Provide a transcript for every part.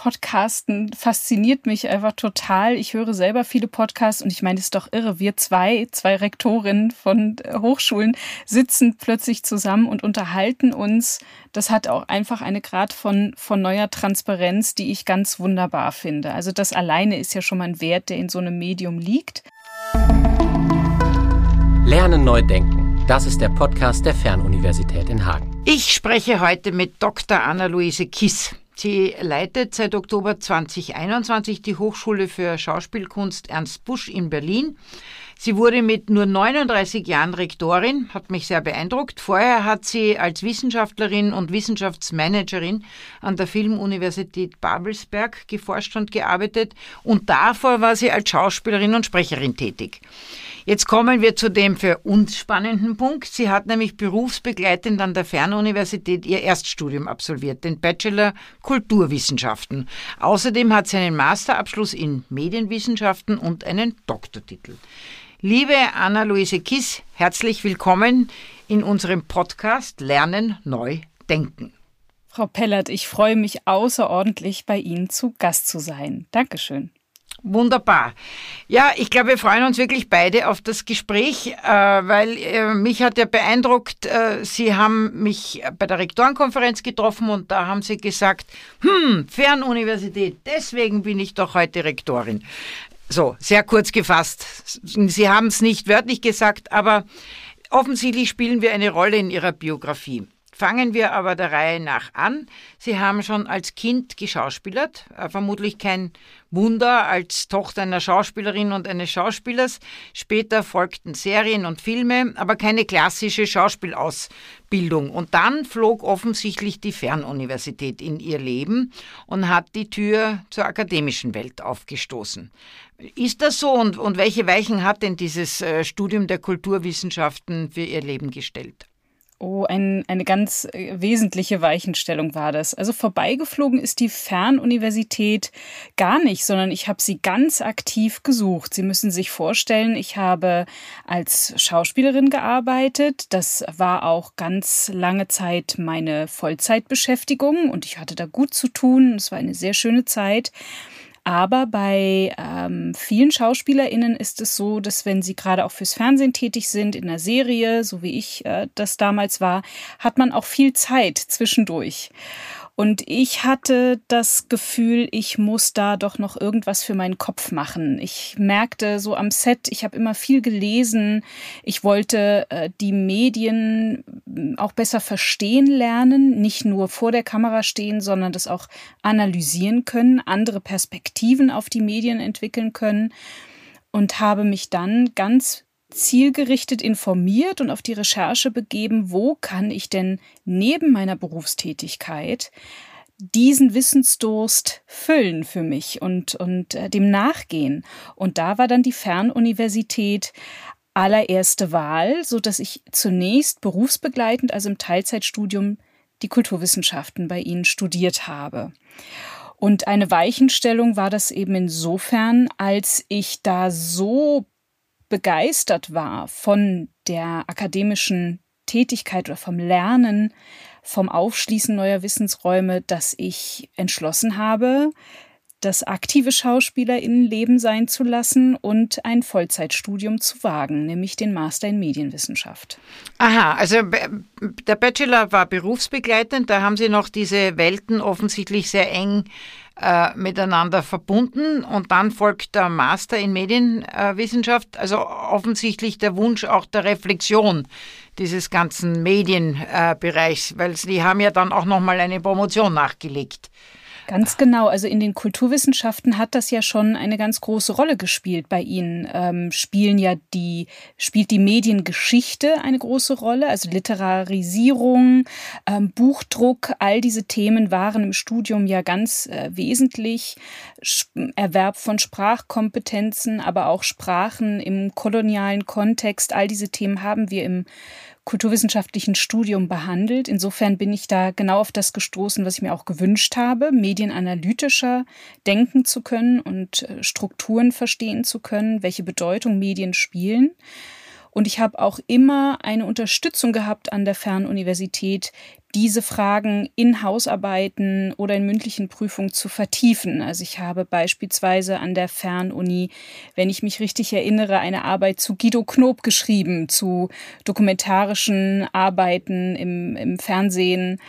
Podcasten fasziniert mich einfach total. Ich höre selber viele Podcasts und ich meine, es ist doch irre. Wir zwei, zwei Rektorinnen von Hochschulen sitzen plötzlich zusammen und unterhalten uns. Das hat auch einfach eine Grad von, von neuer Transparenz, die ich ganz wunderbar finde. Also das alleine ist ja schon mal ein Wert, der in so einem Medium liegt. Lernen neu denken. Das ist der Podcast der Fernuniversität in Hagen. Ich spreche heute mit Dr. Anna-Luise Kiss. Sie leitet seit Oktober 2021 die Hochschule für Schauspielkunst Ernst Busch in Berlin. Sie wurde mit nur 39 Jahren Rektorin, hat mich sehr beeindruckt. Vorher hat sie als Wissenschaftlerin und Wissenschaftsmanagerin an der Filmuniversität Babelsberg geforscht und gearbeitet und davor war sie als Schauspielerin und Sprecherin tätig. Jetzt kommen wir zu dem für uns spannenden Punkt. Sie hat nämlich berufsbegleitend an der Fernuniversität ihr Erststudium absolviert, den Bachelor Kulturwissenschaften. Außerdem hat sie einen Masterabschluss in Medienwissenschaften und einen Doktortitel. Liebe Anna-Luise Kiss, herzlich willkommen in unserem Podcast Lernen neu denken. Frau Pellert, ich freue mich außerordentlich, bei Ihnen zu Gast zu sein. Dankeschön. Wunderbar. Ja, ich glaube, wir freuen uns wirklich beide auf das Gespräch, äh, weil äh, mich hat ja beeindruckt, äh, Sie haben mich bei der Rektorenkonferenz getroffen und da haben Sie gesagt, hm, Fernuniversität, deswegen bin ich doch heute Rektorin. So, sehr kurz gefasst. Sie haben es nicht wörtlich gesagt, aber offensichtlich spielen wir eine Rolle in Ihrer Biografie. Fangen wir aber der Reihe nach an. Sie haben schon als Kind geschauspielert, äh, vermutlich kein Wunder als Tochter einer Schauspielerin und eines Schauspielers. Später folgten Serien und Filme, aber keine klassische Schauspielausbildung. Und dann flog offensichtlich die Fernuniversität in ihr Leben und hat die Tür zur akademischen Welt aufgestoßen. Ist das so und, und welche Weichen hat denn dieses äh, Studium der Kulturwissenschaften für Ihr Leben gestellt? Oh, ein, eine ganz äh, wesentliche Weichenstellung war das. Also vorbeigeflogen ist die Fernuniversität gar nicht, sondern ich habe sie ganz aktiv gesucht. Sie müssen sich vorstellen, ich habe als Schauspielerin gearbeitet. Das war auch ganz lange Zeit meine Vollzeitbeschäftigung und ich hatte da gut zu tun. Es war eine sehr schöne Zeit. Aber bei ähm, vielen SchauspielerInnen ist es so, dass wenn sie gerade auch fürs Fernsehen tätig sind, in einer Serie, so wie ich äh, das damals war, hat man auch viel Zeit zwischendurch. Und ich hatte das Gefühl, ich muss da doch noch irgendwas für meinen Kopf machen. Ich merkte so am Set, ich habe immer viel gelesen. Ich wollte äh, die Medien hm, auch besser verstehen lernen, nicht nur vor der Kamera stehen, sondern das auch analysieren können, andere Perspektiven auf die Medien entwickeln können und habe mich dann ganz zielgerichtet informiert und auf die Recherche begeben, wo kann ich denn neben meiner Berufstätigkeit diesen Wissensdurst füllen für mich und, und äh, dem nachgehen. Und da war dann die Fernuniversität allererste Wahl, so dass ich zunächst berufsbegleitend, also im Teilzeitstudium, die Kulturwissenschaften bei ihnen studiert habe. Und eine Weichenstellung war das eben insofern, als ich da so begeistert war von der akademischen Tätigkeit oder vom Lernen, vom Aufschließen neuer Wissensräume, dass ich entschlossen habe, das aktive Schauspielerinnenleben sein zu lassen und ein Vollzeitstudium zu wagen, nämlich den Master in Medienwissenschaft. Aha, also der Bachelor war berufsbegleitend, da haben Sie noch diese Welten offensichtlich sehr eng äh, miteinander verbunden und dann folgt der Master in Medienwissenschaft, also offensichtlich der Wunsch auch der Reflexion dieses ganzen Medienbereichs, weil sie haben ja dann auch nochmal eine Promotion nachgelegt. Ganz genau. Also in den Kulturwissenschaften hat das ja schon eine ganz große Rolle gespielt. Bei Ihnen ähm, spielen ja die, spielt die Mediengeschichte eine große Rolle, also Literarisierung, ähm, Buchdruck, all diese Themen waren im Studium ja ganz äh, wesentlich. Erwerb von Sprachkompetenzen, aber auch Sprachen im kolonialen Kontext, all diese Themen haben wir im kulturwissenschaftlichen Studium behandelt. Insofern bin ich da genau auf das gestoßen, was ich mir auch gewünscht habe, medienanalytischer denken zu können und äh, Strukturen verstehen zu können, welche Bedeutung Medien spielen. Und ich habe auch immer eine Unterstützung gehabt an der Fernuniversität, diese Fragen in Hausarbeiten oder in mündlichen Prüfungen zu vertiefen. Also ich habe beispielsweise an der Fernuni, wenn ich mich richtig erinnere, eine Arbeit zu Guido Knob geschrieben, zu dokumentarischen Arbeiten im, im Fernsehen.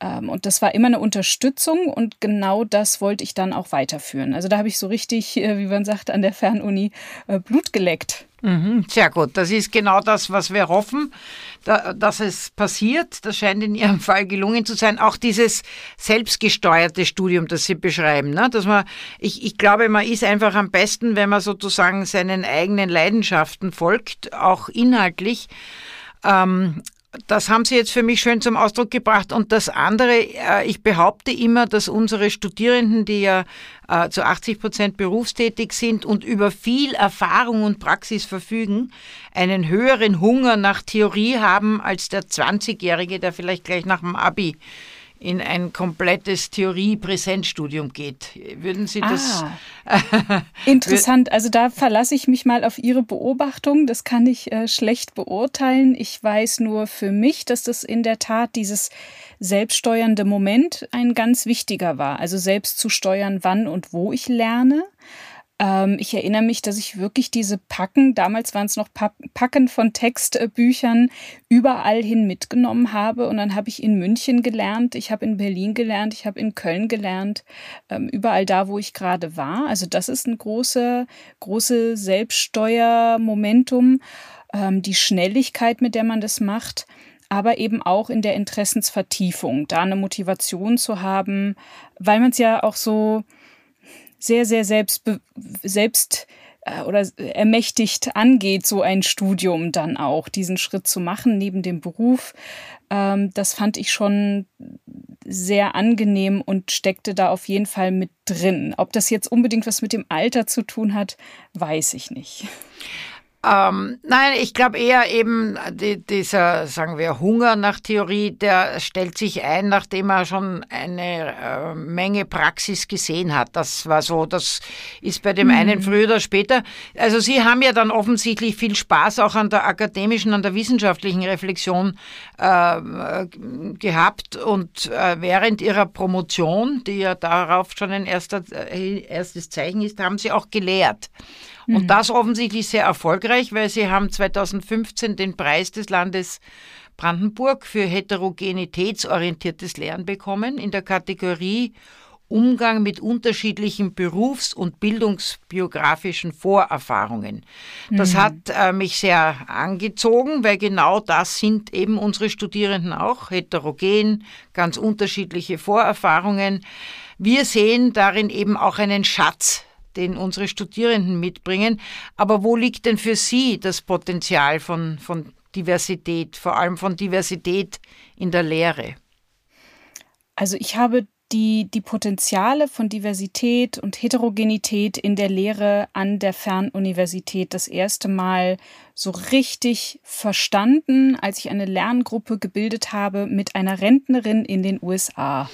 Ähm, und das war immer eine Unterstützung und genau das wollte ich dann auch weiterführen. Also da habe ich so richtig, äh, wie man sagt, an der Fernuni äh, Blut geleckt. Mhm, sehr gut. Das ist genau das, was wir hoffen, dass es passiert. Das scheint in Ihrem Fall gelungen zu sein. Auch dieses selbstgesteuerte Studium, das Sie beschreiben, ne? dass man, ich, ich glaube, man ist einfach am besten, wenn man sozusagen seinen eigenen Leidenschaften folgt, auch inhaltlich. Ähm, das haben Sie jetzt für mich schön zum Ausdruck gebracht. Und das andere, äh, ich behaupte immer, dass unsere Studierenden, die ja äh, zu 80 Prozent berufstätig sind und über viel Erfahrung und Praxis verfügen, einen höheren Hunger nach Theorie haben als der 20-Jährige, der vielleicht gleich nach dem Abi in ein komplettes Theorie-Präsenzstudium geht. Würden Sie das? Ah, interessant. Also da verlasse ich mich mal auf Ihre Beobachtung. Das kann ich äh, schlecht beurteilen. Ich weiß nur für mich, dass das in der Tat dieses selbststeuernde Moment ein ganz wichtiger war. Also selbst zu steuern, wann und wo ich lerne. Ähm, ich erinnere mich, dass ich wirklich diese Packen, damals waren es noch Packen von Textbüchern, überall hin mitgenommen habe. Und dann habe ich in München gelernt, ich habe in Berlin gelernt, ich habe in Köln gelernt, ähm, überall da, wo ich gerade war. Also das ist ein große, große Selbststeuermomentum, ähm, die Schnelligkeit, mit der man das macht aber eben auch in der Interessensvertiefung, da eine Motivation zu haben, weil man es ja auch so, sehr, sehr selbst, selbst äh, oder ermächtigt angeht, so ein Studium dann auch, diesen Schritt zu machen neben dem Beruf. Ähm, das fand ich schon sehr angenehm und steckte da auf jeden Fall mit drin. Ob das jetzt unbedingt was mit dem Alter zu tun hat, weiß ich nicht. Ähm, nein, ich glaube eher eben die, dieser, sagen wir, Hunger nach Theorie, der stellt sich ein, nachdem er schon eine äh, Menge Praxis gesehen hat. Das war so, das ist bei dem mhm. einen früher oder später. Also Sie haben ja dann offensichtlich viel Spaß auch an der akademischen, an der wissenschaftlichen Reflexion äh, gehabt und äh, während Ihrer Promotion, die ja darauf schon ein erster, äh, erstes Zeichen ist, haben Sie auch gelehrt. Und mhm. das offensichtlich sehr erfolgreich, weil sie haben 2015 den Preis des Landes Brandenburg für heterogenitätsorientiertes Lernen bekommen in der Kategorie Umgang mit unterschiedlichen berufs- und bildungsbiografischen Vorerfahrungen. Das mhm. hat äh, mich sehr angezogen, weil genau das sind eben unsere Studierenden auch, heterogen, ganz unterschiedliche Vorerfahrungen. Wir sehen darin eben auch einen Schatz den unsere Studierenden mitbringen. Aber wo liegt denn für Sie das Potenzial von, von Diversität, vor allem von Diversität in der Lehre? Also ich habe die, die Potenziale von Diversität und Heterogenität in der Lehre an der Fernuniversität das erste Mal so richtig verstanden, als ich eine Lerngruppe gebildet habe mit einer Rentnerin in den USA.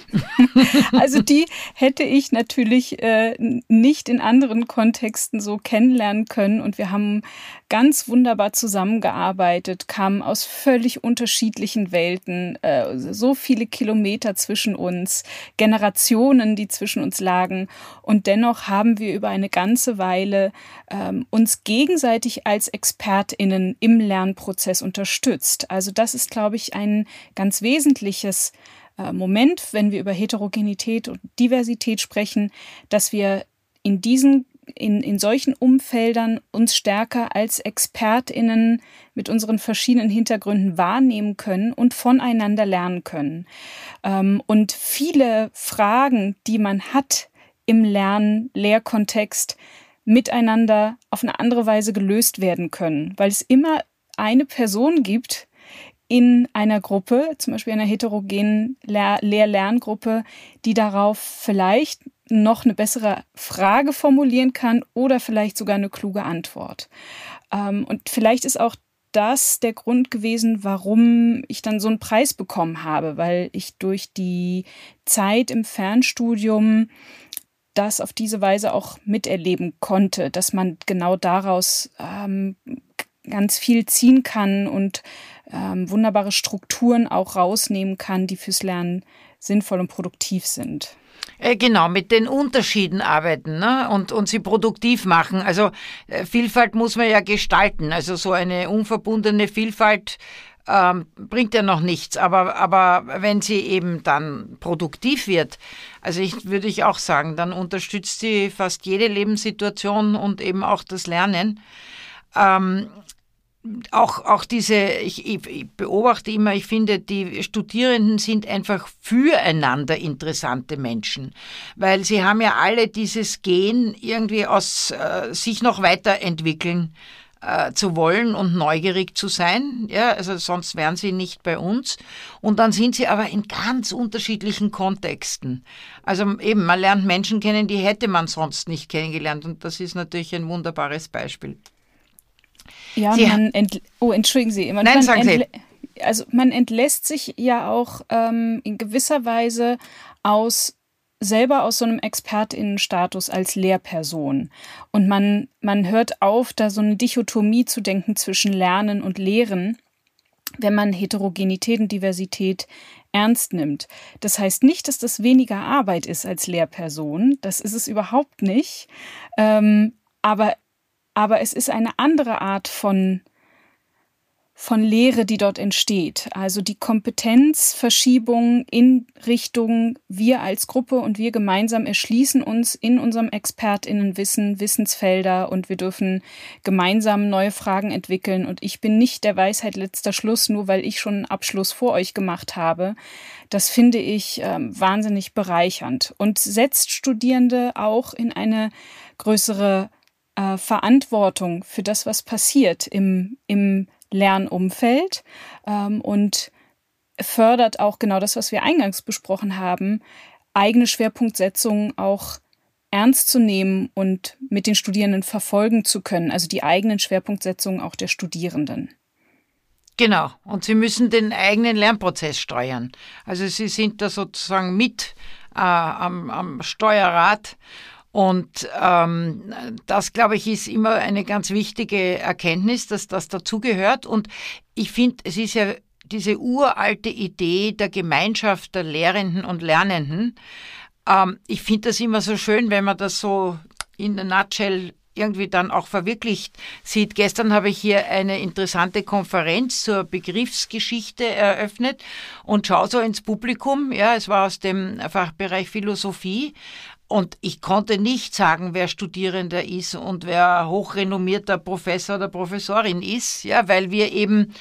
also die hätte ich natürlich äh, nicht in anderen Kontexten so kennenlernen können und wir haben ganz wunderbar zusammengearbeitet, kamen aus völlig unterschiedlichen Welten, äh, so viele Kilometer zwischen uns, Generationen, die zwischen uns lagen und dennoch haben wir über eine ganze Weile ähm, uns gegenseitig als Experten ExpertInnen im Lernprozess unterstützt. Also das ist, glaube ich, ein ganz wesentliches äh, Moment, wenn wir über Heterogenität und Diversität sprechen, dass wir in diesen in, in solchen Umfeldern uns stärker als ExpertInnen mit unseren verschiedenen Hintergründen wahrnehmen können und voneinander lernen können. Ähm, und viele Fragen, die man hat im Lern-Lehrkontext, miteinander auf eine andere Weise gelöst werden können, weil es immer eine Person gibt in einer Gruppe, zum Beispiel einer heterogenen Lehr-Lerngruppe, die darauf vielleicht noch eine bessere Frage formulieren kann oder vielleicht sogar eine kluge Antwort. Ähm, und vielleicht ist auch das der Grund gewesen, warum ich dann so einen Preis bekommen habe, weil ich durch die Zeit im Fernstudium das auf diese Weise auch miterleben konnte, dass man genau daraus ähm, ganz viel ziehen kann und ähm, wunderbare Strukturen auch rausnehmen kann, die fürs Lernen sinnvoll und produktiv sind. Äh, genau, mit den Unterschieden arbeiten ne? und, und sie produktiv machen. Also äh, Vielfalt muss man ja gestalten. Also so eine unverbundene Vielfalt ähm, bringt ja noch nichts. Aber, aber wenn sie eben dann produktiv wird, also ich würde ich auch sagen, dann unterstützt sie fast jede Lebenssituation und eben auch das Lernen. Ähm, auch, auch diese, ich, ich, beobachte immer, ich finde, die Studierenden sind einfach füreinander interessante Menschen, weil sie haben ja alle dieses Gen irgendwie aus äh, sich noch weiterentwickeln äh, zu wollen und neugierig zu sein. Ja, also sonst wären sie nicht bei uns. Und dann sind sie aber in ganz unterschiedlichen Kontexten. Also eben, man lernt Menschen kennen, die hätte man sonst nicht kennengelernt. Und das ist natürlich ein wunderbares Beispiel. Ja, Sie man oh, entschuldigen Sie. Man, Nein, sagen Sie. Also man entlässt sich ja auch ähm, in gewisser Weise aus selber aus so einem Expertinnenstatus als Lehrperson. Und man, man hört auf, da so eine Dichotomie zu denken zwischen Lernen und Lehren, wenn man Heterogenität und Diversität ernst nimmt. Das heißt nicht, dass das weniger Arbeit ist als Lehrperson. Das ist es überhaupt nicht. Ähm, aber aber es ist eine andere Art von von Lehre, die dort entsteht. Also die Kompetenzverschiebung in Richtung wir als Gruppe und wir gemeinsam erschließen uns in unserem Expertinnenwissen Wissensfelder und wir dürfen gemeinsam neue Fragen entwickeln. Und ich bin nicht der Weisheit letzter Schluss, nur weil ich schon einen Abschluss vor euch gemacht habe. Das finde ich äh, wahnsinnig bereichernd und setzt Studierende auch in eine größere äh, Verantwortung für das, was passiert im, im Lernumfeld ähm, und fördert auch genau das, was wir eingangs besprochen haben, eigene Schwerpunktsetzungen auch ernst zu nehmen und mit den Studierenden verfolgen zu können, also die eigenen Schwerpunktsetzungen auch der Studierenden. Genau, und sie müssen den eigenen Lernprozess steuern. Also sie sind da sozusagen mit äh, am, am Steuerrad und ähm, das, glaube ich, ist immer eine ganz wichtige Erkenntnis, dass das dazugehört. Und ich finde, es ist ja diese uralte Idee der Gemeinschaft der Lehrenden und Lernenden. Ähm, ich finde das immer so schön, wenn man das so in der Nutshell irgendwie dann auch verwirklicht sieht. Gestern habe ich hier eine interessante Konferenz zur Begriffsgeschichte eröffnet und schaue so ins Publikum. Ja, es war aus dem Fachbereich Philosophie und ich konnte nicht sagen, wer Studierender ist und wer hochrenommierter Professor oder Professorin ist, ja, weil wir eben,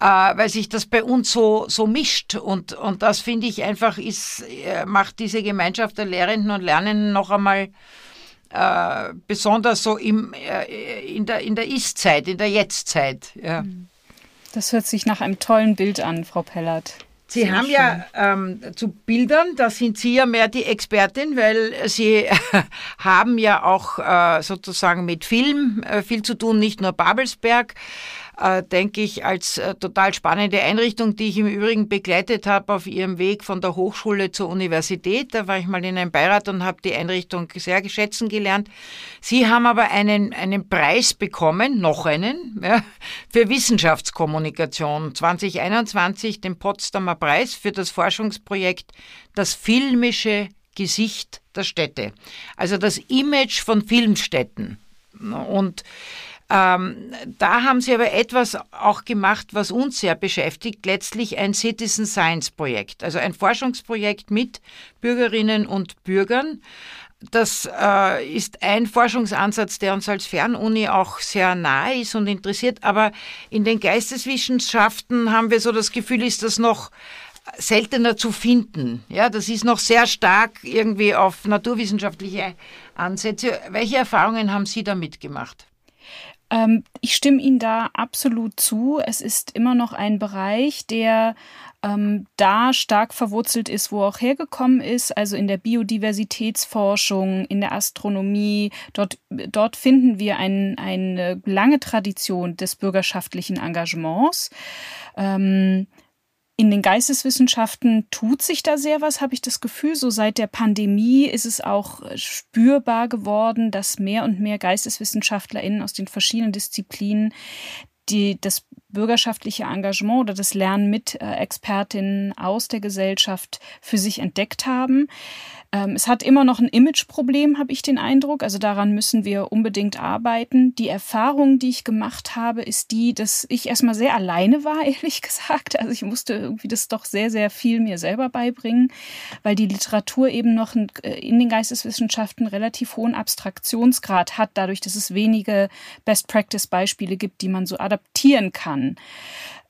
äh, weil sich das bei uns so, so mischt. Und, und das finde ich einfach ist, äh, macht diese Gemeinschaft der Lehrenden und Lernenden noch einmal äh, besonders so im, äh, in der, in der Ist-Zeit, in der Jetzt-Zeit. Ja. Das hört sich nach einem tollen Bild an, Frau Pellert. Sie Sehr haben schön. ja ähm, zu Bildern, da sind Sie ja mehr die Expertin, weil Sie haben ja auch äh, sozusagen mit Film äh, viel zu tun, nicht nur Babelsberg denke ich, als äh, total spannende Einrichtung, die ich im Übrigen begleitet habe auf ihrem Weg von der Hochschule zur Universität. Da war ich mal in einem Beirat und habe die Einrichtung sehr geschätzen gelernt. Sie haben aber einen, einen Preis bekommen, noch einen, ja, für Wissenschaftskommunikation 2021, den Potsdamer Preis für das Forschungsprojekt Das filmische Gesicht der Städte. Also das Image von Filmstädten. Und ähm, da haben sie aber etwas auch gemacht, was uns sehr beschäftigt, letztlich ein Citizen Science Projekt, also ein Forschungsprojekt mit Bürgerinnen und Bürgern. Das äh, ist ein Forschungsansatz, der uns als Fernuni auch sehr nahe ist und interessiert. Aber in den Geisteswissenschaften haben wir so das Gefühl, ist das noch seltener zu finden. Ja, das ist noch sehr stark irgendwie auf naturwissenschaftliche Ansätze. Welche Erfahrungen haben Sie damit gemacht? Ähm, ich stimme Ihnen da absolut zu. Es ist immer noch ein Bereich, der ähm, da stark verwurzelt ist, wo auch hergekommen ist, also in der Biodiversitätsforschung, in der Astronomie. Dort, dort finden wir ein, eine lange Tradition des bürgerschaftlichen Engagements. Ähm, in den Geisteswissenschaften tut sich da sehr was, habe ich das Gefühl. So seit der Pandemie ist es auch spürbar geworden, dass mehr und mehr GeisteswissenschaftlerInnen aus den verschiedenen Disziplinen die, das bürgerschaftliche Engagement oder das Lernen mit äh, Expertinnen aus der Gesellschaft für sich entdeckt haben. Ähm, es hat immer noch ein Imageproblem, habe ich den Eindruck. Also daran müssen wir unbedingt arbeiten. Die Erfahrung, die ich gemacht habe, ist die, dass ich erstmal sehr alleine war, ehrlich gesagt. Also ich musste irgendwie das doch sehr, sehr viel mir selber beibringen, weil die Literatur eben noch äh, in den Geisteswissenschaften relativ hohen Abstraktionsgrad hat, dadurch, dass es wenige Best-Practice-Beispiele gibt, die man so adaptieren kann. Ähm,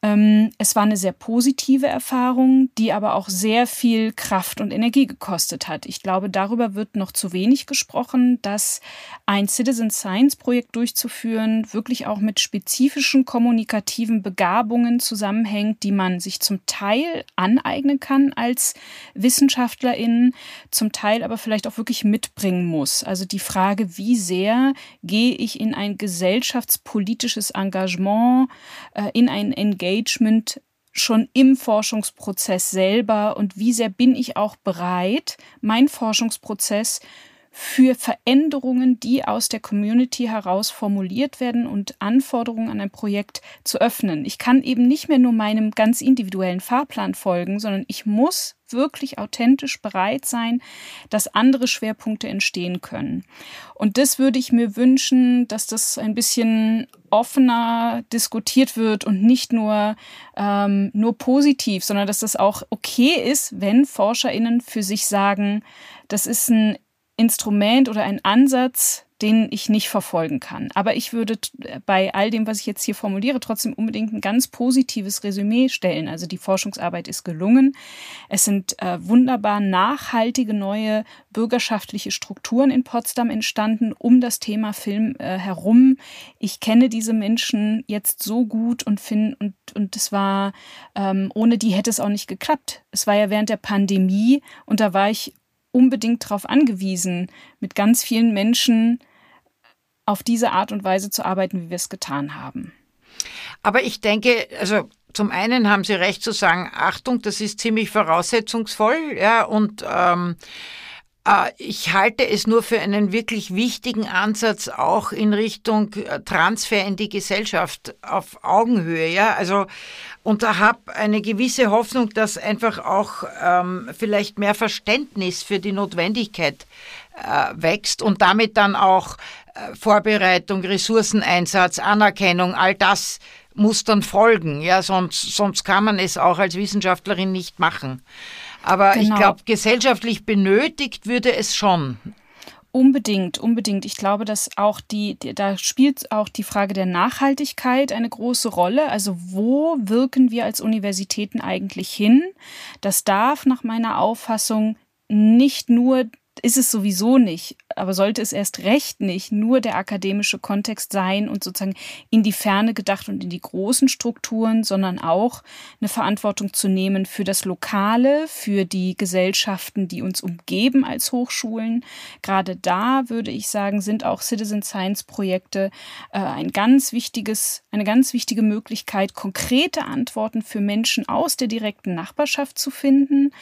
es war eine sehr positive Erfahrung, die aber auch sehr viel Kraft und Energie gekostet hat. Ich glaube, darüber wird noch zu wenig gesprochen, dass ein Citizen Science Projekt durchzuführen wirklich auch mit spezifischen kommunikativen Begabungen zusammenhängt, die man sich zum Teil aneignen kann als Wissenschaftlerin, zum Teil aber vielleicht auch wirklich mitbringen muss. Also die Frage, wie sehr gehe ich in ein gesellschaftspolitisches Engagement, äh, in ein Engagement, Engagement schon im Forschungsprozess selber und wie sehr bin ich auch bereit, meinen Forschungsprozess für Veränderungen, die aus der Community heraus formuliert werden und Anforderungen an ein Projekt zu öffnen. Ich kann eben nicht mehr nur meinem ganz individuellen Fahrplan folgen, sondern ich muss wirklich authentisch bereit sein, dass andere Schwerpunkte entstehen können. Und das würde ich mir wünschen, dass das ein bisschen offener diskutiert wird und nicht nur, ähm, nur positiv, sondern dass das auch okay ist, wenn ForscherInnen für sich sagen, das ist ein Instrument oder ein Ansatz, den ich nicht verfolgen kann. Aber ich würde bei all dem, was ich jetzt hier formuliere, trotzdem unbedingt ein ganz positives Resümee stellen. Also die Forschungsarbeit ist gelungen. Es sind äh, wunderbar nachhaltige neue bürgerschaftliche Strukturen in Potsdam entstanden um das Thema Film äh, herum. Ich kenne diese Menschen jetzt so gut und finde und und es war ähm, ohne die hätte es auch nicht geklappt. Es war ja während der Pandemie und da war ich unbedingt darauf angewiesen, mit ganz vielen Menschen auf diese Art und Weise zu arbeiten, wie wir es getan haben. Aber ich denke, also zum einen haben Sie recht zu sagen, Achtung, das ist ziemlich voraussetzungsvoll, ja, und ähm, äh, ich halte es nur für einen wirklich wichtigen Ansatz auch in Richtung äh, Transfer in die Gesellschaft auf Augenhöhe, ja, also und da habe eine gewisse Hoffnung, dass einfach auch ähm, vielleicht mehr Verständnis für die Notwendigkeit äh, wächst und damit dann auch Vorbereitung, Ressourceneinsatz, Anerkennung, all das muss dann folgen, ja, sonst, sonst kann man es auch als Wissenschaftlerin nicht machen. Aber genau. ich glaube, gesellschaftlich benötigt würde es schon. Unbedingt, unbedingt. Ich glaube, dass auch die, die, da spielt auch die Frage der Nachhaltigkeit eine große Rolle. Also wo wirken wir als Universitäten eigentlich hin? Das darf nach meiner Auffassung nicht nur ist es sowieso nicht, aber sollte es erst recht nicht nur der akademische Kontext sein und sozusagen in die Ferne gedacht und in die großen Strukturen, sondern auch eine Verantwortung zu nehmen für das Lokale, für die Gesellschaften, die uns umgeben als Hochschulen. Gerade da würde ich sagen, sind auch Citizen Science Projekte äh, ein ganz wichtiges, eine ganz wichtige Möglichkeit, konkrete Antworten für Menschen aus der direkten Nachbarschaft zu finden,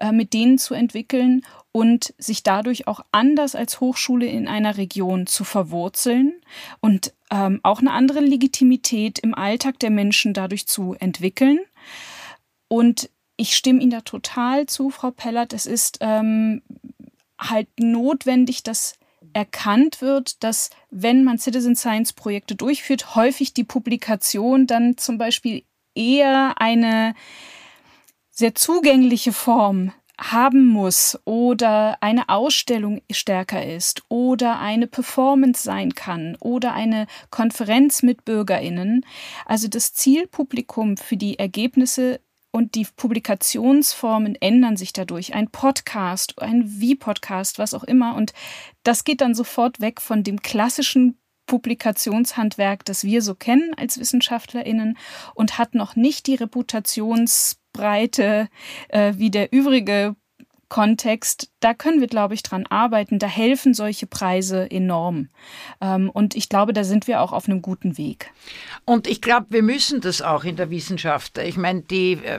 äh, mit denen zu entwickeln und sich dadurch auch anders als Hochschule in einer Region zu verwurzeln und ähm, auch eine andere Legitimität im Alltag der Menschen dadurch zu entwickeln. Und ich stimme Ihnen da total zu, Frau Pellert. Es ist ähm, halt notwendig, dass erkannt wird, dass wenn man Citizen Science Projekte durchführt, häufig die Publikation dann zum Beispiel eher eine sehr zugängliche Form haben muss oder eine Ausstellung stärker ist oder eine Performance sein kann oder eine Konferenz mit Bürgerinnen. Also das Zielpublikum für die Ergebnisse und die Publikationsformen ändern sich dadurch. Ein Podcast, ein Wie-Podcast, was auch immer. Und das geht dann sofort weg von dem klassischen Publikationshandwerk, das wir so kennen als WissenschaftlerInnen und hat noch nicht die Reputations- Breite äh, wie der übrige Kontext, da können wir, glaube ich, dran arbeiten. Da helfen solche Preise enorm. Ähm, und ich glaube, da sind wir auch auf einem guten Weg. Und ich glaube, wir müssen das auch in der Wissenschaft. Ich meine, die, äh,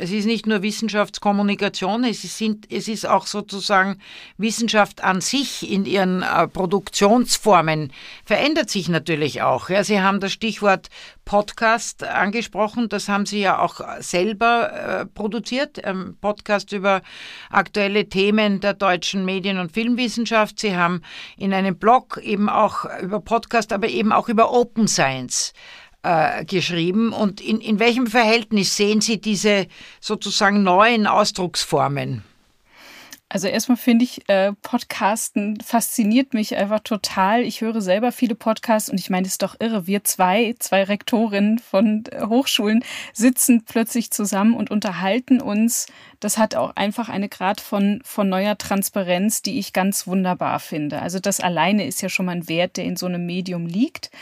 es ist nicht nur Wissenschaftskommunikation, es ist, es ist auch sozusagen Wissenschaft an sich in ihren äh, Produktionsformen verändert sich natürlich auch. Ja, Sie haben das Stichwort Podcast angesprochen. Das haben Sie ja auch selber äh, produziert. Ein Podcast über aktuelle Themen der deutschen Medien- und Filmwissenschaft. Sie haben in einem Blog eben auch über Podcast, aber eben auch über Open Science äh, geschrieben. Und in, in welchem Verhältnis sehen Sie diese sozusagen neuen Ausdrucksformen? Also erstmal finde ich, äh, Podcasten fasziniert mich einfach total. Ich höre selber viele Podcasts und ich meine, es ist doch irre. Wir zwei, zwei Rektorinnen von äh, Hochschulen sitzen plötzlich zusammen und unterhalten uns. Das hat auch einfach eine Grad von, von neuer Transparenz, die ich ganz wunderbar finde. Also das alleine ist ja schon mal ein Wert, der in so einem Medium liegt.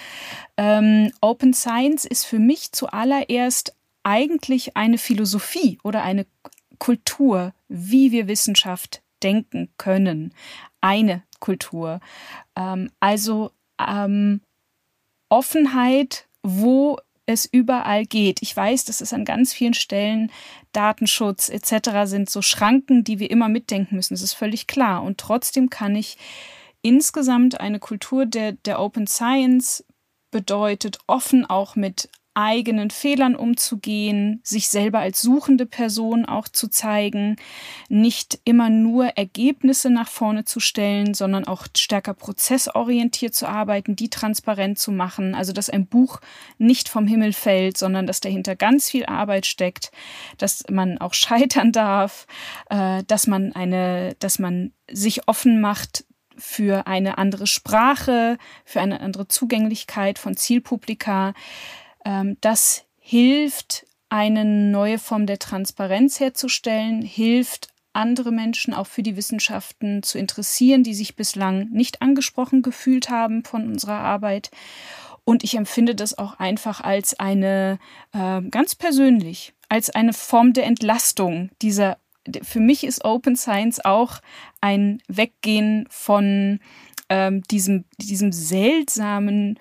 Ähm, Open Science ist für mich zuallererst eigentlich eine Philosophie oder eine Kultur, wie wir Wissenschaft denken können. Eine Kultur. Ähm, also ähm, Offenheit, wo es überall geht. Ich weiß, dass es an ganz vielen Stellen Datenschutz etc. sind so Schranken, die wir immer mitdenken müssen. Das ist völlig klar. Und trotzdem kann ich insgesamt eine Kultur der, der Open Science bedeutet, offen auch mit eigenen Fehlern umzugehen, sich selber als suchende Person auch zu zeigen, nicht immer nur Ergebnisse nach vorne zu stellen, sondern auch stärker prozessorientiert zu arbeiten, die transparent zu machen, also dass ein Buch nicht vom Himmel fällt, sondern dass dahinter ganz viel Arbeit steckt, dass man auch scheitern darf, äh, dass man eine, dass man sich offen macht für eine andere Sprache, für eine andere Zugänglichkeit von Zielpublika, das hilft, eine neue Form der Transparenz herzustellen, hilft, andere Menschen auch für die Wissenschaften zu interessieren, die sich bislang nicht angesprochen gefühlt haben von unserer Arbeit. Und ich empfinde das auch einfach als eine, äh, ganz persönlich, als eine Form der Entlastung dieser. Für mich ist Open Science auch ein Weggehen von ähm, diesem, diesem seltsamen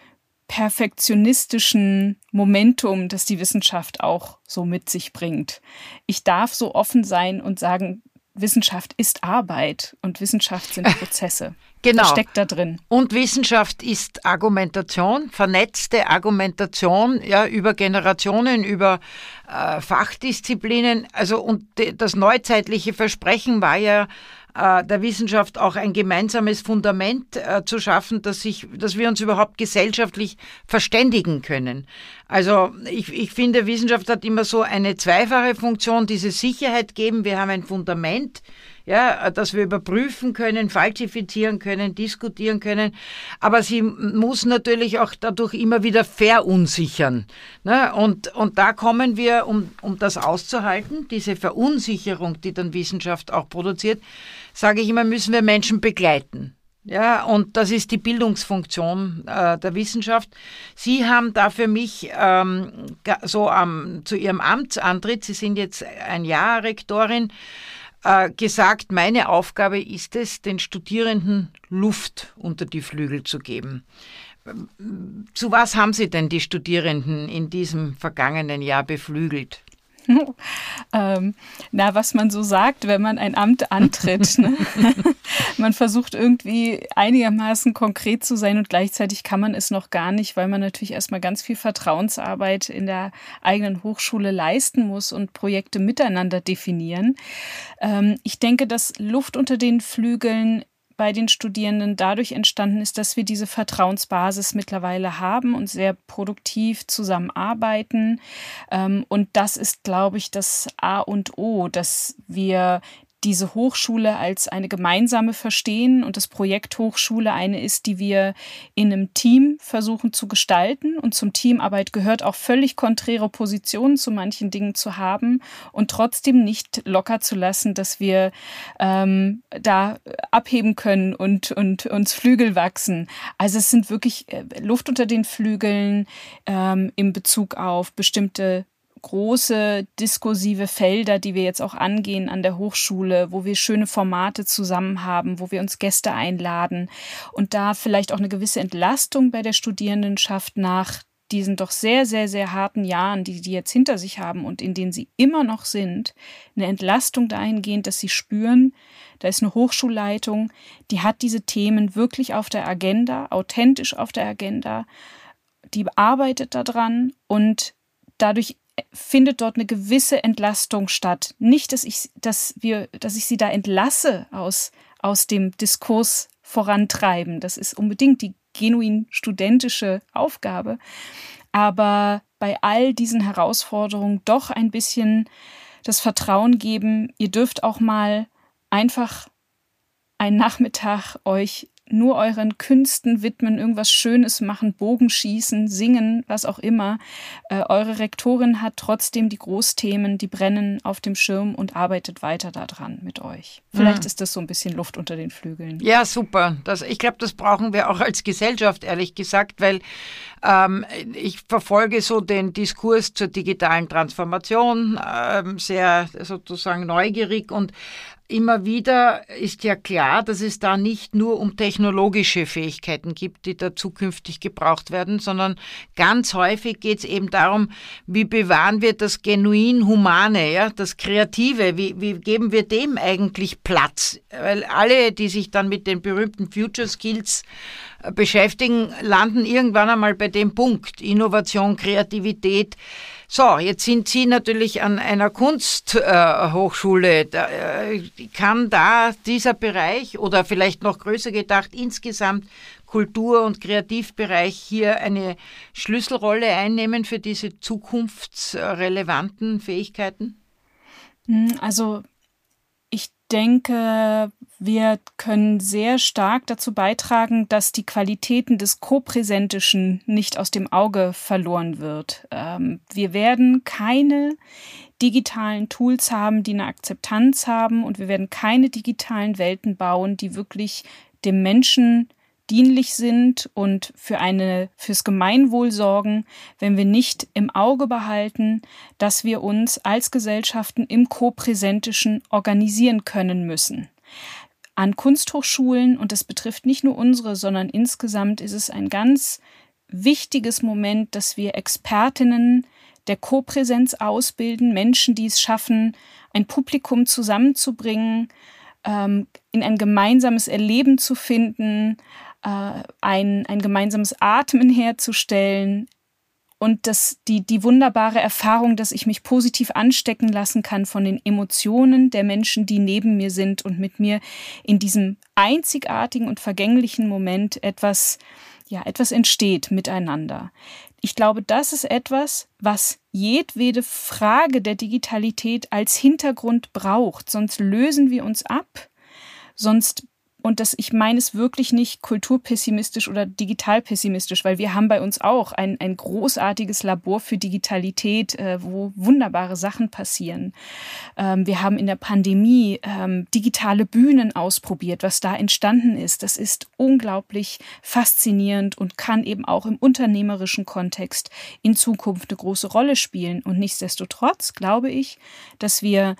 perfektionistischen Momentum, das die Wissenschaft auch so mit sich bringt. Ich darf so offen sein und sagen, Wissenschaft ist Arbeit und Wissenschaft sind Prozesse. Genau. Steckt da drin. Und Wissenschaft ist Argumentation, vernetzte Argumentation, ja, über Generationen, über äh, Fachdisziplinen. Also, und das neuzeitliche Versprechen war ja, äh, der Wissenschaft auch ein gemeinsames Fundament äh, zu schaffen, dass, sich, dass wir uns überhaupt gesellschaftlich verständigen können. Also ich, ich finde, Wissenschaft hat immer so eine zweifache Funktion, diese Sicherheit geben, wir haben ein Fundament, ja, dass wir überprüfen können, falsifizieren können, diskutieren können. Aber sie muss natürlich auch dadurch immer wieder verunsichern. Ne? Und, und da kommen wir, um, um das auszuhalten, diese Verunsicherung, die dann Wissenschaft auch produziert, sage ich immer, müssen wir Menschen begleiten. Ja, und das ist die Bildungsfunktion äh, der Wissenschaft. Sie haben da für mich ähm, so ähm, zu Ihrem Amtsantritt, Sie sind jetzt ein Jahr Rektorin, äh, gesagt, meine Aufgabe ist es, den Studierenden Luft unter die Flügel zu geben. Zu was haben Sie denn die Studierenden in diesem vergangenen Jahr beflügelt? ähm, na, was man so sagt, wenn man ein Amt antritt. Ne? man versucht irgendwie einigermaßen konkret zu sein und gleichzeitig kann man es noch gar nicht, weil man natürlich erstmal ganz viel Vertrauensarbeit in der eigenen Hochschule leisten muss und Projekte miteinander definieren. Ähm, ich denke, dass Luft unter den Flügeln bei den Studierenden dadurch entstanden ist, dass wir diese Vertrauensbasis mittlerweile haben und sehr produktiv zusammenarbeiten. Ähm, und das ist, glaube ich, das A und O, dass wir diese Hochschule als eine gemeinsame verstehen und das Projekt Hochschule eine ist, die wir in einem Team versuchen zu gestalten. Und zum Teamarbeit gehört auch völlig konträre Positionen zu manchen Dingen zu haben und trotzdem nicht locker zu lassen, dass wir ähm, da abheben können und, und uns Flügel wachsen. Also es sind wirklich äh, Luft unter den Flügeln ähm, in Bezug auf bestimmte große diskursive Felder, die wir jetzt auch angehen an der Hochschule, wo wir schöne Formate zusammen haben, wo wir uns Gäste einladen und da vielleicht auch eine gewisse Entlastung bei der Studierendenschaft nach diesen doch sehr, sehr, sehr harten Jahren, die die jetzt hinter sich haben und in denen sie immer noch sind, eine Entlastung dahingehend, dass sie spüren, da ist eine Hochschulleitung, die hat diese Themen wirklich auf der Agenda, authentisch auf der Agenda, die arbeitet daran und dadurch findet dort eine gewisse Entlastung statt. Nicht, dass ich, dass wir, dass ich sie da entlasse aus, aus dem Diskurs vorantreiben. Das ist unbedingt die genuin studentische Aufgabe. Aber bei all diesen Herausforderungen doch ein bisschen das Vertrauen geben, ihr dürft auch mal einfach einen Nachmittag euch nur euren Künsten widmen, irgendwas Schönes machen, Bogenschießen, singen, was auch immer. Äh, eure Rektorin hat trotzdem die Großthemen, die brennen auf dem Schirm und arbeitet weiter daran mit euch. Vielleicht mhm. ist das so ein bisschen Luft unter den Flügeln. Ja, super. Das, ich glaube, das brauchen wir auch als Gesellschaft, ehrlich gesagt, weil ähm, ich verfolge so den Diskurs zur digitalen Transformation ähm, sehr sozusagen neugierig und immer wieder ist ja klar, dass es da nicht nur um technologische Fähigkeiten gibt, die da zukünftig gebraucht werden, sondern ganz häufig geht es eben darum, wie bewahren wir das genuin Humane, ja, das Kreative, wie, wie geben wir dem eigentlich Platz? Weil alle, die sich dann mit den berühmten Future Skills äh, beschäftigen, landen irgendwann einmal bei dem Punkt, Innovation, Kreativität, so, jetzt sind Sie natürlich an einer Kunsthochschule. Äh, kann da dieser Bereich oder vielleicht noch größer gedacht insgesamt Kultur- und Kreativbereich hier eine Schlüsselrolle einnehmen für diese zukunftsrelevanten Fähigkeiten? Hm, also denke, wir können sehr stark dazu beitragen, dass die Qualitäten des Kopräsentischen nicht aus dem Auge verloren wird. Ähm, wir werden keine digitalen Tools haben, die eine Akzeptanz haben und wir werden keine digitalen Welten bauen, die wirklich dem Menschen dienlich sind und für eine, fürs Gemeinwohl sorgen, wenn wir nicht im Auge behalten, dass wir uns als Gesellschaften im Kopräsentischen organisieren können müssen. An Kunsthochschulen, und das betrifft nicht nur unsere, sondern insgesamt ist es ein ganz wichtiges Moment, dass wir Expertinnen der Kopräsenz ausbilden, Menschen, die es schaffen, ein Publikum zusammenzubringen, ähm, in ein gemeinsames Erleben zu finden, äh, ein, ein gemeinsames Atmen herzustellen, und das, die, die wunderbare Erfahrung, dass ich mich positiv anstecken lassen kann von den Emotionen der Menschen, die neben mir sind und mit mir in diesem einzigartigen und vergänglichen Moment etwas, ja, etwas entsteht miteinander. Ich glaube, das ist etwas, was jedwede Frage der Digitalität als Hintergrund braucht. Sonst lösen wir uns ab. Sonst und das, ich meine es wirklich nicht kulturpessimistisch oder digitalpessimistisch, weil wir haben bei uns auch ein, ein großartiges Labor für Digitalität, äh, wo wunderbare Sachen passieren. Ähm, wir haben in der Pandemie ähm, digitale Bühnen ausprobiert, was da entstanden ist. Das ist unglaublich faszinierend und kann eben auch im unternehmerischen Kontext in Zukunft eine große Rolle spielen. Und nichtsdestotrotz glaube ich, dass wir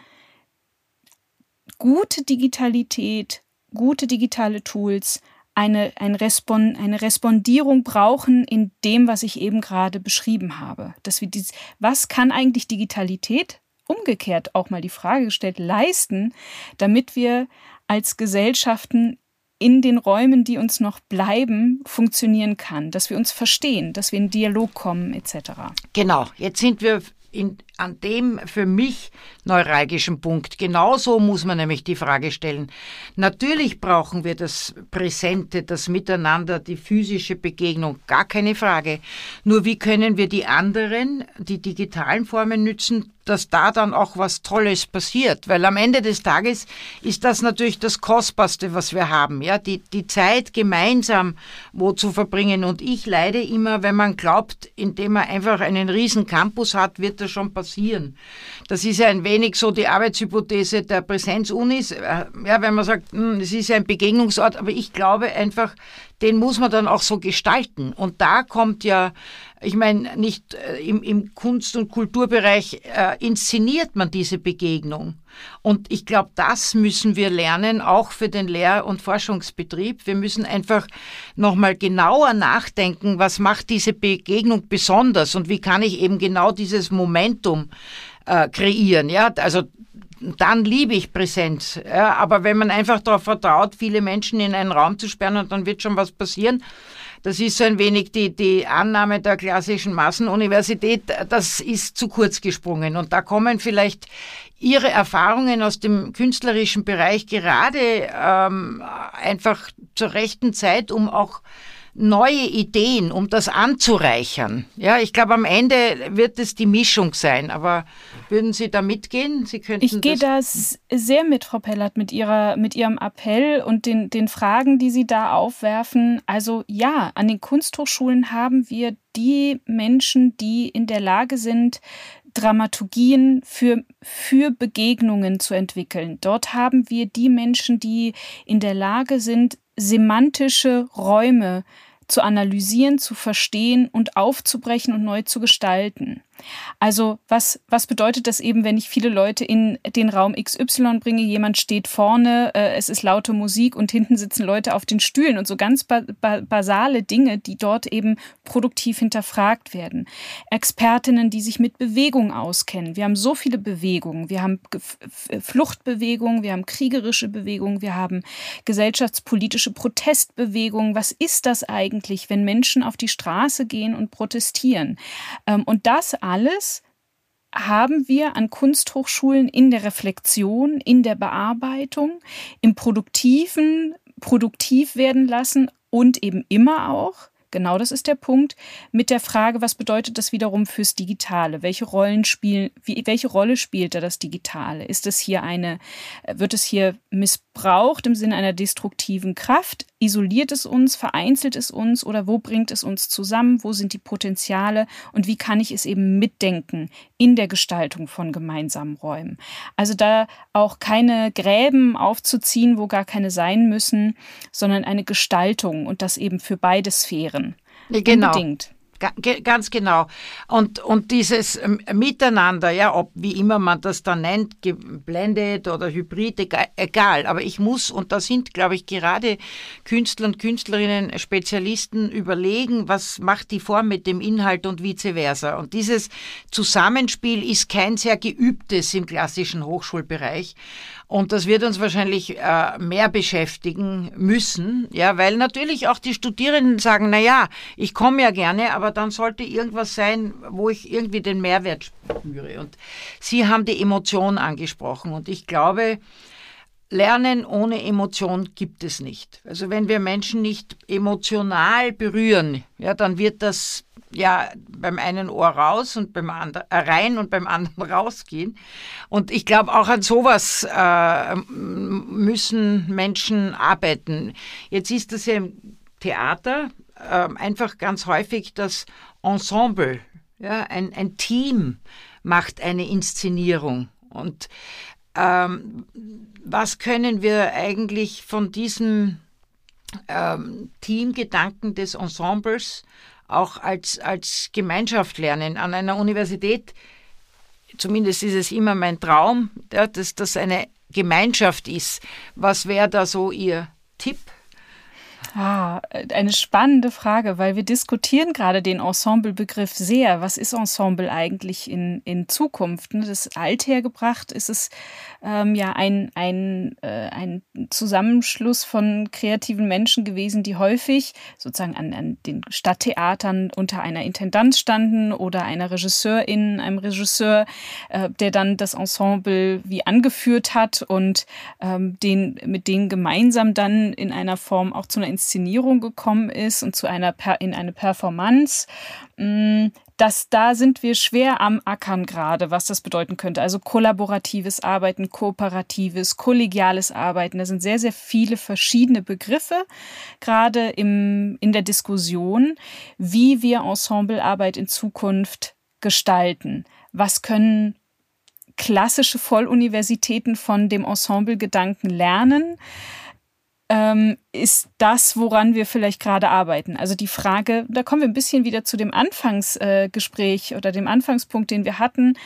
gute Digitalität gute digitale Tools eine, ein Respon eine Respondierung brauchen in dem, was ich eben gerade beschrieben habe. Dass wir dies, was kann eigentlich Digitalität umgekehrt auch mal die Frage gestellt leisten, damit wir als Gesellschaften in den Räumen, die uns noch bleiben, funktionieren kann, dass wir uns verstehen, dass wir in Dialog kommen etc. Genau, jetzt sind wir in, an dem für mich neuralgischen Punkt. Genauso muss man nämlich die Frage stellen. Natürlich brauchen wir das Präsente, das Miteinander, die physische Begegnung, gar keine Frage. Nur wie können wir die anderen, die digitalen Formen nützen, dass da dann auch was Tolles passiert. Weil am Ende des Tages ist das natürlich das Kostbarste, was wir haben. Ja, die, die Zeit gemeinsam wo zu verbringen. Und ich leide immer, wenn man glaubt, indem man einfach einen riesen Campus hat, wird das schon passieren forcieren. Das ist ja ein wenig so die Arbeitshypothese der Präsenzunis. Ja, wenn man sagt, hm, es ist ja ein Begegnungsort, aber ich glaube einfach, den muss man dann auch so gestalten. Und da kommt ja, ich meine, nicht äh, im, im Kunst- und Kulturbereich äh, inszeniert man diese Begegnung. Und ich glaube, das müssen wir lernen, auch für den Lehr- und Forschungsbetrieb. Wir müssen einfach nochmal genauer nachdenken, was macht diese Begegnung besonders und wie kann ich eben genau dieses Momentum äh, kreieren. Ja, also dann liebe ich Präsenz. Ja, aber wenn man einfach darauf vertraut, viele Menschen in einen Raum zu sperren und dann wird schon was passieren, das ist so ein wenig die, die Annahme der klassischen Massenuniversität, das ist zu kurz gesprungen. Und da kommen vielleicht Ihre Erfahrungen aus dem künstlerischen Bereich gerade ähm, einfach zur rechten Zeit, um auch neue Ideen, um das anzureichern. Ja, ich glaube, am Ende wird es die Mischung sein. Aber würden Sie da mitgehen? Sie könnten ich gehe da sehr mit, Frau Pellert, mit, ihrer, mit Ihrem Appell und den, den Fragen, die Sie da aufwerfen. Also ja, an den Kunsthochschulen haben wir die Menschen, die in der Lage sind, Dramaturgien für, für Begegnungen zu entwickeln. Dort haben wir die Menschen, die in der Lage sind, semantische Räume zu analysieren, zu verstehen und aufzubrechen und neu zu gestalten. Also was, was bedeutet das eben, wenn ich viele Leute in den Raum XY bringe, jemand steht vorne, äh, es ist laute Musik und hinten sitzen Leute auf den Stühlen und so ganz ba ba basale Dinge, die dort eben produktiv hinterfragt werden. Expertinnen, die sich mit Bewegung auskennen. Wir haben so viele Bewegungen. Wir haben Fluchtbewegungen, wir haben kriegerische Bewegungen, wir haben gesellschaftspolitische Protestbewegungen. Was ist das eigentlich, wenn Menschen auf die Straße gehen und protestieren? Ähm, und das alles haben wir an Kunsthochschulen in der Reflexion, in der Bearbeitung, im Produktiven produktiv werden lassen und eben immer auch Genau das ist der Punkt mit der Frage, was bedeutet das wiederum fürs Digitale? Welche Rollen spielen, wie, welche Rolle spielt da das Digitale? Ist es hier eine, wird es hier missbraucht im Sinne einer destruktiven Kraft? Isoliert es uns, vereinzelt es uns oder wo bringt es uns zusammen? Wo sind die Potenziale und wie kann ich es eben mitdenken in der Gestaltung von gemeinsamen Räumen? Also da auch keine Gräben aufzuziehen, wo gar keine sein müssen, sondern eine Gestaltung und das eben für beide Sphären. Genau. Unbedingt. Ganz genau. Und, und dieses ähm, Miteinander, ja, ob wie immer man das dann nennt, geblendet oder hybrid, egal. Aber ich muss, und da sind, glaube ich, gerade Künstler und Künstlerinnen, Spezialisten überlegen, was macht die Form mit dem Inhalt und vice versa. Und dieses Zusammenspiel ist kein sehr geübtes im klassischen Hochschulbereich. Und das wird uns wahrscheinlich äh, mehr beschäftigen müssen, ja, weil natürlich auch die Studierenden sagen, na ja, ich komme ja gerne, aber dann sollte irgendwas sein, wo ich irgendwie den Mehrwert spüre. Und Sie haben die Emotion angesprochen und ich glaube, Lernen ohne Emotion gibt es nicht. Also wenn wir Menschen nicht emotional berühren, ja, dann wird das ja beim einen Ohr raus und beim anderen äh, rein und beim anderen rausgehen. Und ich glaube, auch an sowas äh, müssen Menschen arbeiten. Jetzt ist das ja im Theater äh, einfach ganz häufig das Ensemble, ja, ein, ein Team macht eine Inszenierung. Und ähm, was können wir eigentlich von diesem ähm, Teamgedanken des Ensembles auch als, als Gemeinschaft lernen. An einer Universität, zumindest ist es immer mein Traum, ja, dass das eine Gemeinschaft ist. Was wäre da so Ihr Tipp? Ah, eine spannende Frage, weil wir diskutieren gerade den Ensemblebegriff sehr. Was ist Ensemble eigentlich in, in Zukunft? Ne, das althergebracht ist es ähm, ja ein, ein, äh, ein Zusammenschluss von kreativen Menschen gewesen, die häufig sozusagen an, an den Stadttheatern unter einer Intendanz standen oder einer Regisseurin, einem Regisseur, äh, der dann das Ensemble wie angeführt hat und ähm, den, mit denen gemeinsam dann in einer Form auch zu einer Inszenierung gekommen ist und zu einer in eine Performance. Mm, das, da sind wir schwer am Ackern gerade, was das bedeuten könnte. Also kollaboratives Arbeiten, kooperatives, kollegiales Arbeiten. Da sind sehr, sehr viele verschiedene Begriffe, gerade im, in der Diskussion, wie wir Ensemblearbeit in Zukunft gestalten? Was können klassische Volluniversitäten von dem Ensemblegedanken lernen? Ähm, ist das, woran wir vielleicht gerade arbeiten. Also die Frage, da kommen wir ein bisschen wieder zu dem Anfangsgespräch äh, oder dem Anfangspunkt, den wir hatten.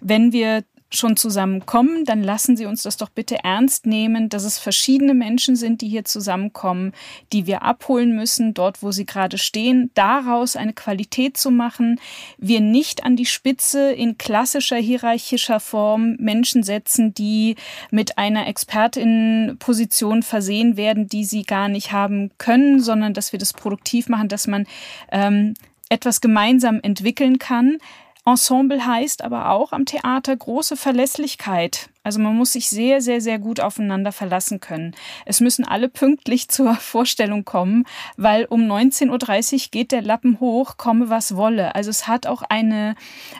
Wenn wir schon zusammenkommen, dann lassen Sie uns das doch bitte ernst nehmen, dass es verschiedene Menschen sind, die hier zusammenkommen, die wir abholen müssen, dort, wo sie gerade stehen, daraus eine Qualität zu machen, wir nicht an die Spitze in klassischer hierarchischer Form Menschen setzen, die mit einer Expertinnenposition versehen werden, die sie gar nicht haben können, sondern dass wir das produktiv machen, dass man ähm, etwas gemeinsam entwickeln kann, Ensemble heißt aber auch am Theater große Verlässlichkeit. Also man muss sich sehr, sehr, sehr gut aufeinander verlassen können. Es müssen alle pünktlich zur Vorstellung kommen, weil um 19.30 Uhr geht der Lappen hoch, komme was wolle. Also es hat auch eine,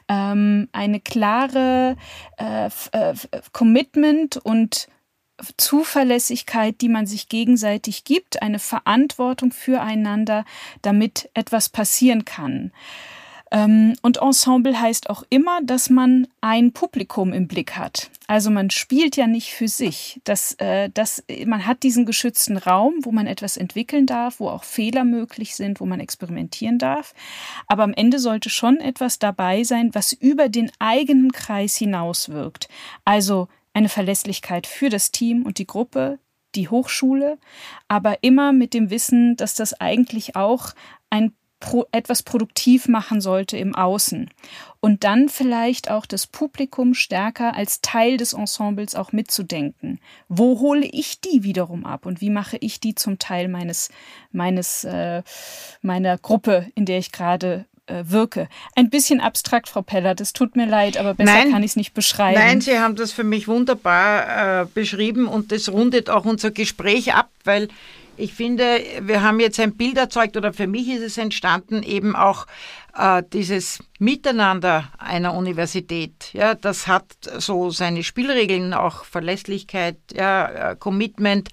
ähm, eine klare äh, äh, Commitment und Zuverlässigkeit, die man sich gegenseitig gibt, eine Verantwortung füreinander, damit etwas passieren kann. Ähm, und Ensemble heißt auch immer, dass man ein Publikum im Blick hat. Also man spielt ja nicht für sich. Das, äh, das, man hat diesen geschützten Raum, wo man etwas entwickeln darf, wo auch Fehler möglich sind, wo man experimentieren darf. Aber am Ende sollte schon etwas dabei sein, was über den eigenen Kreis hinaus wirkt. Also eine Verlässlichkeit für das Team und die Gruppe, die Hochschule, aber immer mit dem Wissen, dass das eigentlich auch ein pro, etwas produktiv machen sollte im Außen. Und dann vielleicht auch das Publikum stärker als Teil des Ensembles auch mitzudenken. Wo hole ich die wiederum ab und wie mache ich die zum Teil meines, meines, äh, meiner Gruppe, in der ich gerade äh, wirke. Ein bisschen abstrakt, Frau Peller, das tut mir leid, aber besser Nein. kann ich es nicht beschreiben. Nein, Sie haben das für mich wunderbar äh, beschrieben und das rundet auch unser Gespräch ab, weil ich finde, wir haben jetzt ein Bild erzeugt oder für mich ist es entstanden, eben auch äh, dieses Miteinander einer Universität. Ja, das hat so seine Spielregeln, auch Verlässlichkeit, ja, äh, Commitment.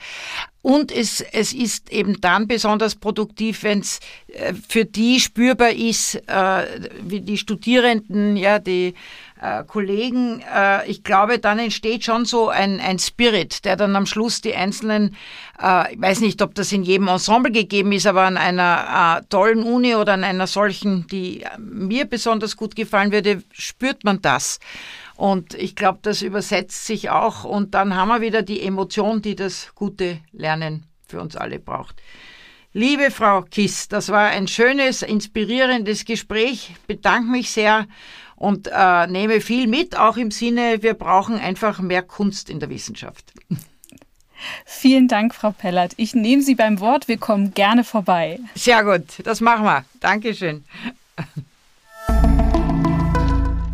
Und es, es ist eben dann besonders produktiv, wenn es äh, für die spürbar ist, äh, wie die Studierenden, ja, die äh, Kollegen, äh, ich glaube, dann entsteht schon so ein, ein Spirit, der dann am Schluss die einzelnen, äh, ich weiß nicht, ob das in jedem Ensemble gegeben ist, aber an einer äh, tollen Uni oder an einer solchen, die mir besonders gut gefallen würde, spürt man das. Und ich glaube, das übersetzt sich auch und dann haben wir wieder die Emotion, die das gute Lernen für uns alle braucht. Liebe Frau Kiss, das war ein schönes, inspirierendes Gespräch. Bedanke mich sehr und äh, nehme viel mit, auch im Sinne, wir brauchen einfach mehr Kunst in der Wissenschaft. Vielen Dank, Frau Pellert. Ich nehme Sie beim Wort. Wir kommen gerne vorbei. Sehr gut, das machen wir. Dankeschön.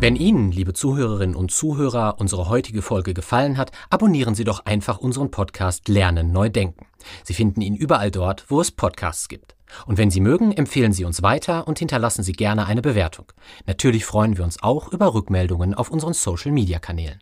Wenn Ihnen, liebe Zuhörerinnen und Zuhörer, unsere heutige Folge gefallen hat, abonnieren Sie doch einfach unseren Podcast Lernen neu denken. Sie finden ihn überall dort, wo es Podcasts gibt. Und wenn Sie mögen, empfehlen Sie uns weiter und hinterlassen Sie gerne eine Bewertung. Natürlich freuen wir uns auch über Rückmeldungen auf unseren Social-Media-Kanälen.